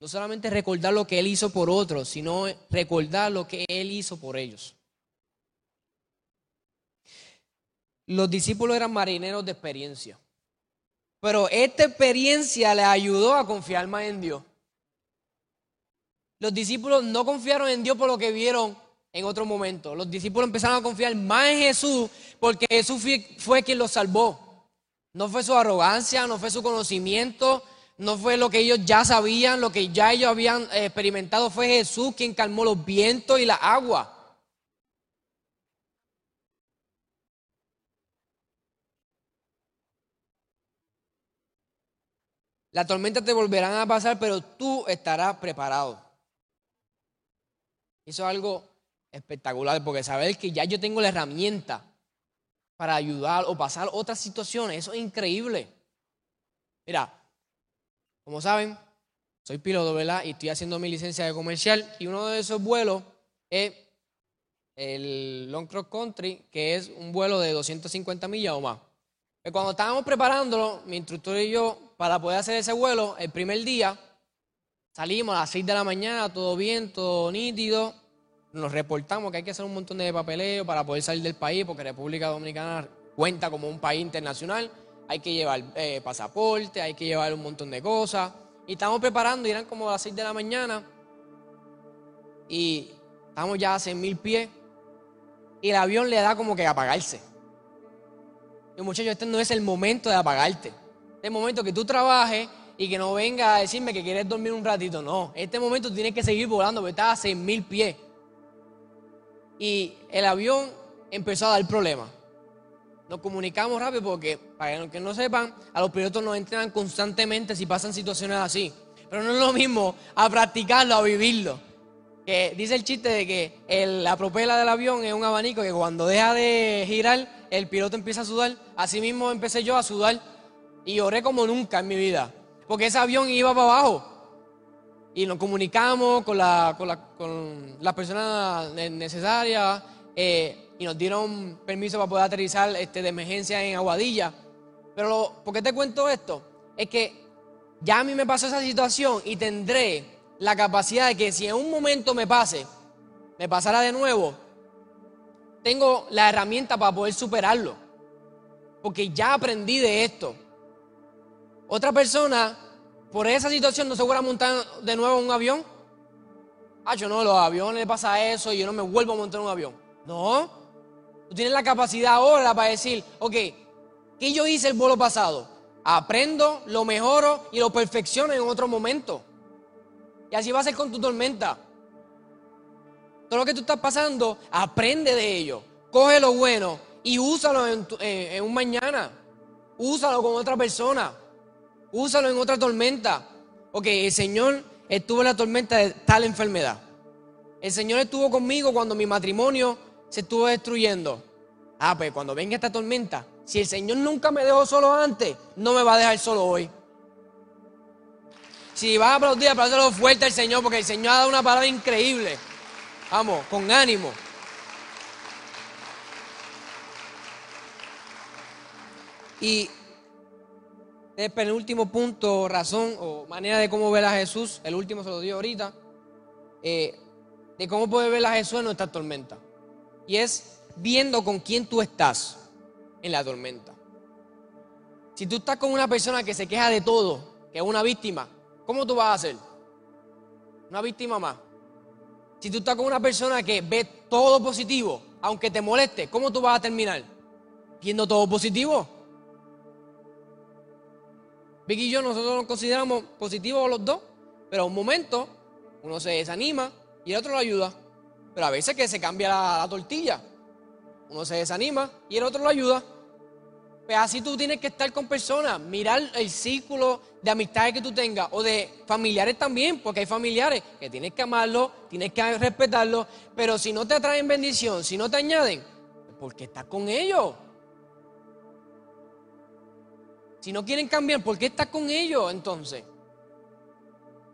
No solamente recordar lo que Él hizo por otros, sino recordar lo que Él hizo por ellos. Los discípulos eran marineros de experiencia. Pero esta experiencia les ayudó a confiar más en Dios. Los discípulos no confiaron en Dios por lo que vieron en otro momento. Los discípulos empezaron a confiar más en Jesús porque Jesús fue, quien los salvó. No fue su arrogancia, no fue su conocimiento, no fue lo que ellos ya sabían, lo que ya ellos habían eh, experimentado, fue Jesús quien calmó los vientos y la agua. La tormenta te volverán a pasar, pero tú estarás preparado. Eso es algo espectacular, porque saber que ya yo tengo la herramienta para ayudar o pasar otras situaciones, eso es increíble. Mira, como saben, soy piloto, ¿verdad? Y estoy haciendo mi licencia de comercial y uno de esos vuelos es el Long Cross Country, que es un vuelo de 250 millas o más. Pues cuando estábamos preparándolo, mi instructor y yo, para poder hacer ese vuelo, el primer día, salimos a las 6 de la mañana, todo bien, todo nítido, nos reportamos que hay que hacer un montón de papeleo para poder salir del país, porque República Dominicana cuenta como un país internacional, hay que llevar eh, pasaporte, hay que llevar un montón de cosas. Y estamos preparando, y eran como las 6 de la mañana, y estamos ya a 100 mil pies, y el avión le da como que apagarse. Y muchachos, este no es el momento de apagarte. Este es el momento que tú trabajes y que no venga a decirme que quieres dormir un ratito. No, este momento tienes que seguir volando porque estás a 6 mil pies y el avión empezó a dar problemas. Nos comunicamos rápido porque, para los que no sepan, a los pilotos nos entrenan constantemente si pasan situaciones así. Pero no es lo mismo a practicarlo, a vivirlo. Que dice el chiste de que la propela del avión es un abanico que cuando deja de girar, el piloto empieza a sudar. Así mismo empecé yo a sudar y oré como nunca en mi vida. Porque ese avión iba para abajo y nos comunicamos con la, con la, con la persona necesaria eh, y nos dieron permiso para poder aterrizar este, de emergencia en Aguadilla. Pero ¿por qué te cuento esto? Es que ya a mí me pasó esa situación y tendré la capacidad de que si en un momento me pase, me pasara de nuevo, tengo la herramienta para poder superarlo. Porque ya aprendí de esto. Otra persona por esa situación no se vuelve a montar de nuevo un avión. Ah, yo no, los aviones pasa eso y yo no me vuelvo a montar un avión. No. Tú tienes la capacidad ahora para decir, ok, ¿qué yo hice el vuelo pasado? Aprendo, lo mejoro y lo perfecciono en otro momento. Y así va a ser con tu tormenta. Todo lo que tú estás pasando, aprende de ello. Coge lo bueno y úsalo en, en un mañana. Úsalo con otra persona. Úsalo en otra tormenta. Ok, el Señor estuvo en la tormenta de tal enfermedad. El Señor estuvo conmigo cuando mi matrimonio se estuvo destruyendo. Ah, pues cuando venga esta tormenta, si el Señor nunca me dejó solo antes, no me va a dejar solo hoy. Si vas a aplaudir, aplaudilo fuerte al Señor, porque el Señor ha dado una palabra increíble. Vamos, con ánimo. Y el penúltimo punto, razón o manera de cómo ver a Jesús, el último se lo dio ahorita, eh, de cómo puede ver a Jesús en nuestra tormenta. Y es viendo con quién tú estás en la tormenta. Si tú estás con una persona que se queja de todo, que es una víctima, ¿cómo tú vas a hacer? Una víctima más. Si tú estás con una persona que ve todo positivo, aunque te moleste, ¿cómo tú vas a terminar? Viendo todo positivo. Vicky y yo, nosotros nos consideramos positivos los dos, pero a un momento uno se desanima y el otro lo ayuda. Pero a veces que se cambia la, tortilla. Uno se desanima y el otro lo ayuda. Pues así tú tienes que estar con personas, mirar el círculo de amistades que tú tengas o de familiares también, porque hay familiares que tienes que amarlos, tienes que respetarlos, pero si no te traen bendición, si no te añaden, ¿por qué estás con ellos? Si no quieren cambiar, ¿por qué estás con ellos entonces?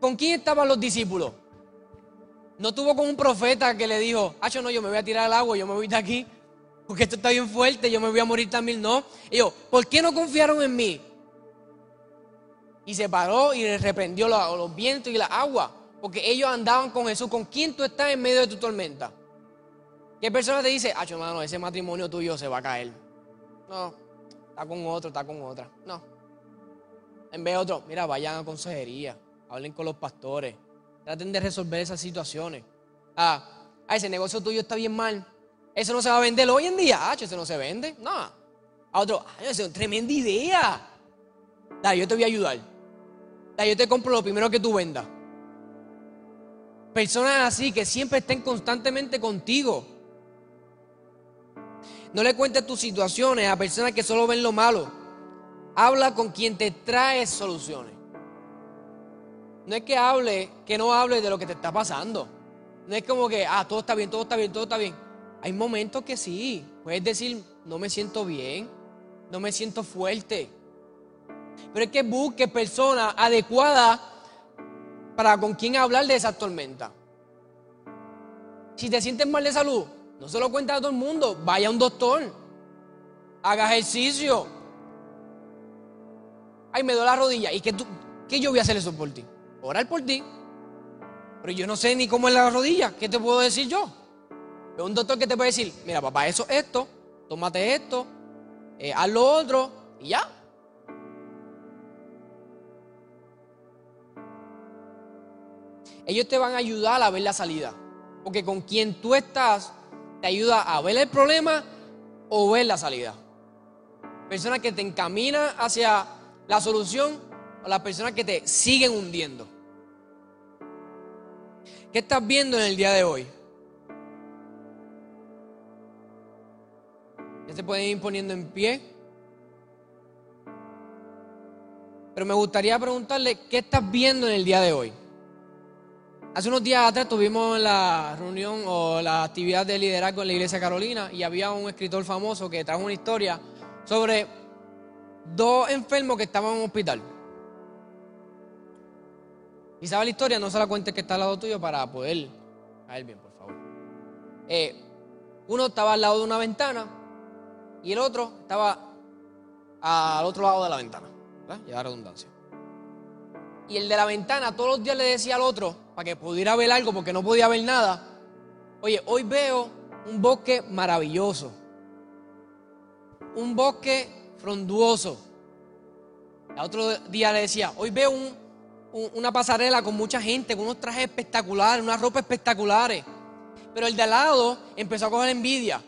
¿Con quién estaban los discípulos? No tuvo con un profeta que le dijo, ah, yo no, yo me voy a tirar al agua, yo me voy de aquí, porque esto está bien fuerte, yo me voy a morir también. No. Ellos, ¿por qué no confiaron en mí? Y se paró y le reprendió los, vientos y la agua, porque ellos andaban con Jesús. ¿Con quién tú estás en medio de tu tormenta? ¿Qué persona te dice, ah, hermano, ese matrimonio tuyo se va a caer? No, está con otro, está con otra. No. En vez de otro, mira, vayan a consejería, hablen con los pastores, traten de resolver esas situaciones. Ah, ese negocio tuyo está bien mal, eso no se va a vender hoy en día, ah, eso no se vende, no. A otro, ah, esa es una tremenda idea. Dale, yo te voy a ayudar. Dale, yo te compro lo primero que tú vendas. Personas así que siempre estén constantemente contigo. No le cuentes tus situaciones a personas que solo ven lo malo. Habla con quien te trae soluciones. No es que hable, que no hable de lo que te está pasando. No es como que, ah, todo está bien, todo está bien, todo está bien. Hay momentos que sí. Puedes decir, no me siento bien, no me siento fuerte. Pero es que busque personas adecuadas para con quien hablar de esa tormenta. Si te sientes mal de salud, no se lo cuentes a todo el mundo. Vaya a un doctor. Haga ejercicio. Ay, me duele la rodilla. ¿Y qué, tú, qué yo voy a hacer eso por ti? Orar por ti. Pero yo no sé ni cómo es la rodilla. ¿Qué te puedo decir yo? Es un doctor que te puede decir, mira papá, eso es esto, tómate esto, eh, haz lo otro y ya. Ellos te van a ayudar a ver la salida. Porque con quien tú estás ayuda a ver el problema o ver la salida. Personas que te encaminan hacia la solución o las personas que te siguen hundiendo. ¿Qué estás viendo en el día de hoy? Ya se pueden ir poniendo en pie. Pero me gustaría preguntarle, ¿qué estás viendo en el día de hoy? Hace unos días atrás tuvimos la reunión o la actividad de liderazgo en la iglesia Carolina y había un escritor famoso que trajo una historia sobre dos enfermos que estaban en un hospital. Y sabe la historia, no se la cuente que está al lado tuyo para poder caer bien, por favor. Eh, uno estaba al lado de una ventana y el otro estaba al otro lado de la ventana. ¿verdad? la redundancia. Y el de la ventana todos los días le decía al otro, para que pudiera ver algo porque no podía ver nada. Oye, hoy veo un bosque maravilloso. Un bosque fronduoso. El otro día le decía, hoy veo una pasarela con mucha gente, con unos trajes espectaculares, unas ropas espectaculares. Pero el de al lado empezó a coger envidia.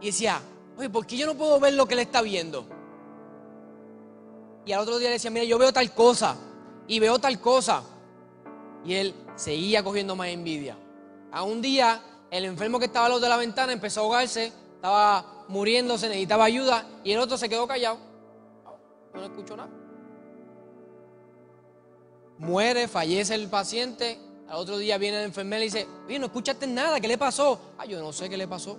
Y decía, oye, ¿por qué yo no puedo ver lo que él está viendo? Y al otro día le decía, mira, yo veo tal cosa y veo tal cosa. Y él seguía cogiendo más envidia. A un día, el enfermo que estaba al lado de la ventana empezó a ahogarse, estaba muriéndose, necesitaba ayuda, y el otro se quedó callado. No escuchó nada. Muere, fallece el paciente. Al otro día viene el enfermero y dice, oye, no escuchaste nada, ¿qué le pasó? Ah, yo no sé qué le pasó.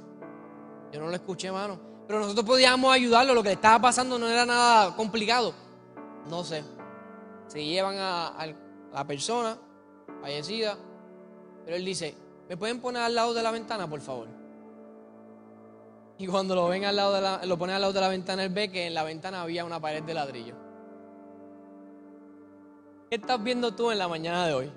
Yo no lo escuché, hermano. Pero nosotros podíamos ayudarlo, lo que le estaba pasando no era nada complicado. No sé. Se llevan a la persona, fallecida. Pero él dice, ¿me pueden poner al lado de la ventana, por favor? Y cuando lo ven al lado de la, lo pone al lado de la ventana, él ve que en la ventana había una pared de ladrillo. ¿Qué estás viendo tú en la mañana de hoy?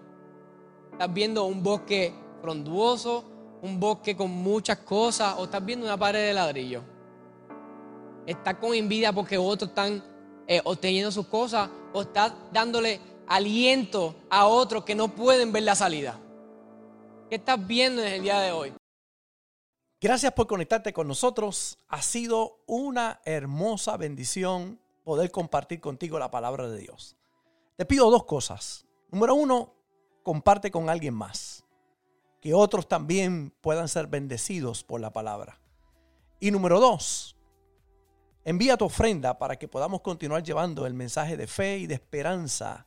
¿Estás viendo un bosque fronduoso, un bosque con muchas cosas, o estás viendo una pared de ladrillo? ¿Estás con envidia porque otros están eh, obteniendo sus cosas, o estás dándole aliento a otros que no pueden ver la salida. ¿Qué estás viendo en el día de hoy? Gracias por conectarte con nosotros. Ha sido una hermosa bendición poder compartir contigo la palabra de Dios. Te pido dos cosas. Número uno, comparte con alguien más. Que otros también puedan ser bendecidos por la palabra. Y número dos, envía tu ofrenda para que podamos continuar llevando el mensaje de fe y de esperanza